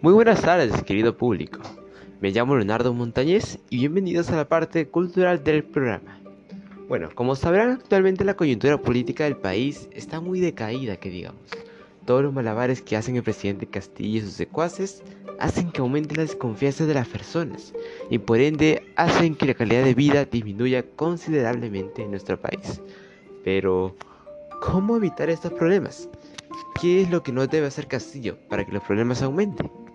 Muy buenas tardes, querido público. Me llamo Leonardo Montañez y bienvenidos a la parte cultural del programa. Bueno, como sabrán, actualmente la coyuntura política del país está muy decaída, que digamos. Todos los malabares que hacen el presidente Castillo y sus secuaces hacen que aumente la desconfianza de las personas y por ende hacen que la calidad de vida disminuya considerablemente en nuestro país. Pero, ¿cómo evitar estos problemas? ¿Qué es lo que no debe hacer Castillo para que los problemas aumenten?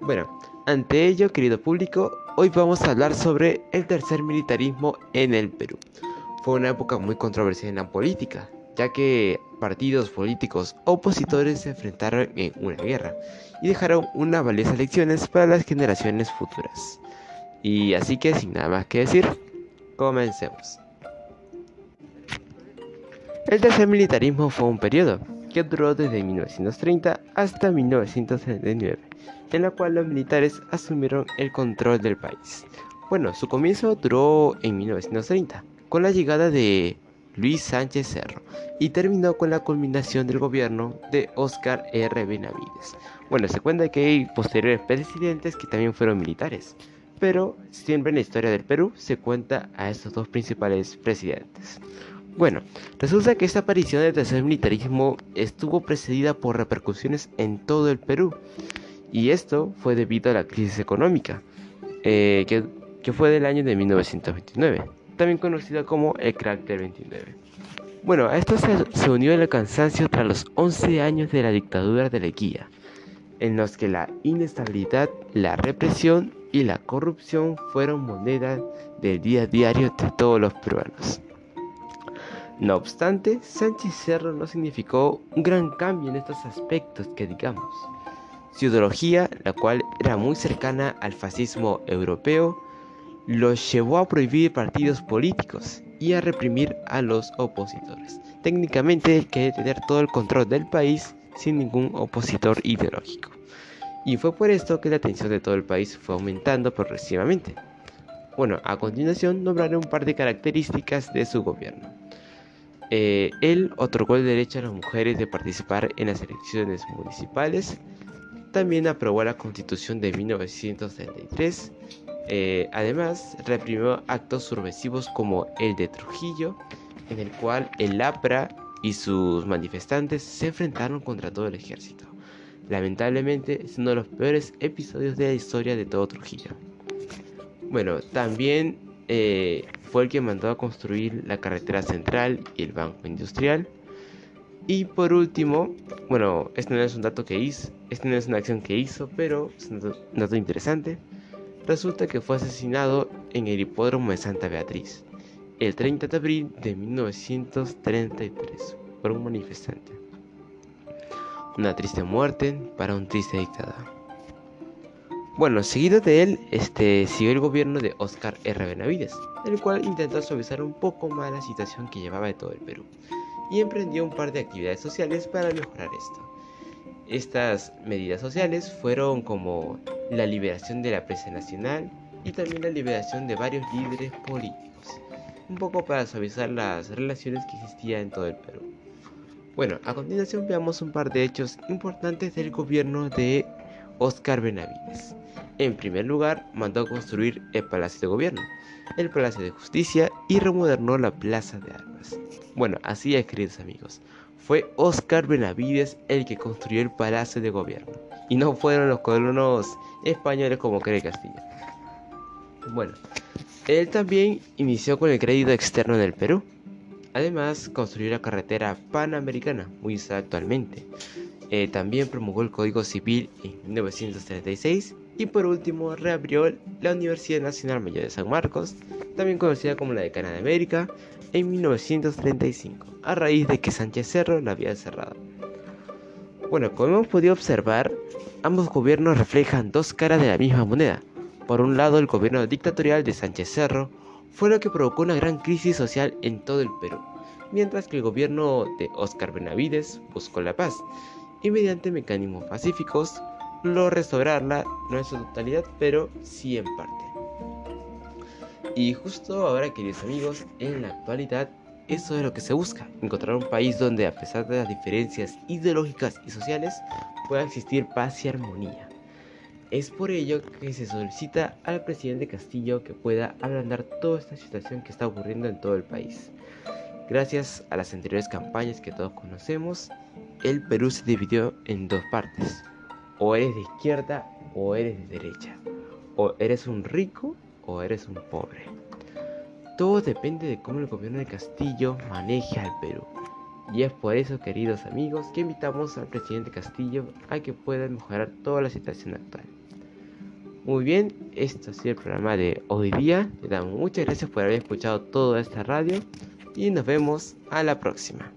Bueno, ante ello, querido público, hoy vamos a hablar sobre el tercer militarismo en el Perú. Fue una época muy controversial en la política, ya que partidos políticos opositores se enfrentaron en una guerra y dejaron unas valiosas lecciones para las generaciones futuras. Y así que sin nada más que decir, comencemos. El tercer militarismo fue un periodo que duró desde 1930 hasta 1939, en la cual los militares asumieron el control del país. Bueno, su comienzo duró en 1930, con la llegada de Luis Sánchez Cerro y terminó con la culminación del gobierno de Oscar R. Benavides. Bueno, se cuenta que hay posteriores presidentes que también fueron militares, pero siempre en la historia del Perú se cuenta a estos dos principales presidentes. Bueno, resulta que esta aparición del tercer militarismo estuvo precedida por repercusiones en todo el Perú, y esto fue debido a la crisis económica, eh, que, fue del año de 1929 también conocida como el crack del 29. Bueno, a esto se, unió el cansancio tras los 11 años de la dictadura de Leguía, en los que la inestabilidad, la represión y la corrupción fueron moneda del día a diario de todos los peruanos. No obstante, Sánchez Cerro no significó un gran cambio en estos aspectos que digamos. Su ideología, la cual era muy cercana al fascismo europeo, los llevó a prohibir partidos políticos y a reprimir a los opositores. Técnicamente quería tener todo el control del país sin ningún opositor ideológico. Y fue por esto que la atención de todo el país fue aumentando progresivamente. Bueno, a continuación nombraré un par de características de su gobierno. Eh, él otorgó el derecho a las mujeres de participar en las elecciones municipales. También aprobó la constitución de 1933 eh, además, reprimió actos subversivos como el de Trujillo, en el cual el APRA y sus manifestantes se enfrentaron contra todo el ejército. Lamentablemente es uno de los peores episodios de la historia de todo Trujillo. Bueno, también eh, fue el que mandó a construir la carretera central y el banco industrial. Y por último, bueno, este no es un dato que hizo, este no es una acción que hizo, pero es un dato interesante resulta que fue asesinado en el hipódromo de Santa Beatriz el 30 de abril de 1933 por un manifestante. Una triste muerte para un triste dictador. Bueno, seguido de él, este, siguió el gobierno de Oscar R. Benavides, el cual intentó suavizar un poco más la situación que llevaba de todo el Perú y emprendió un par de actividades sociales para mejorar esto. Estas medidas sociales fueron como la liberación de la presa nacional y también la liberación de varios líderes políticos, un poco para suavizar las relaciones que existían en todo el Perú. Bueno, a continuación veamos un par de hechos importantes del gobierno de Oscar Benavides. En primer lugar, mandó construir el Palacio de Gobierno, el Palacio de Justicia y remodernó la Plaza de Armas. Bueno, así es, queridos amigos. Fue Oscar Benavides el que construyó el Palacio de Gobierno y no fueron los colonos españoles como cree Castillo. Bueno, él también inició con el crédito externo en el Perú. Además, construyó la carretera panamericana, muy usada actualmente. Eh, también promulgó el Código Civil en 1936 y por último reabrió la Universidad Nacional Mayor de San Marcos, también conocida como la Decana de América, en 1935, a raíz de que Sánchez Cerro la había cerrado. Bueno, como hemos podido observar, ambos gobiernos reflejan dos caras de la misma moneda. Por un lado, el gobierno dictatorial de Sánchez Cerro fue lo que provocó una gran crisis social en todo el Perú, mientras que el gobierno de Óscar Benavides buscó la paz y mediante mecanismos pacíficos logró restaurarla, no en su totalidad, pero sí en parte. Y justo ahora, queridos amigos, en la actualidad, eso es lo que se busca, encontrar un país donde a pesar de las diferencias ideológicas y sociales pueda existir paz y armonía. Es por ello que se solicita al presidente Castillo que pueda ablandar toda esta situación que está ocurriendo en todo el país. Gracias a las anteriores campañas que todos conocemos, el Perú se dividió en dos partes. O eres de izquierda o eres de derecha. O eres un rico o eres un pobre. Todo depende de cómo el gobierno de Castillo maneje al Perú. Y es por eso, queridos amigos, que invitamos al presidente Castillo a que pueda mejorar toda la situación actual. Muy bien, esto ha sido el programa de hoy día. Le damos muchas gracias por haber escuchado toda esta radio y nos vemos a la próxima.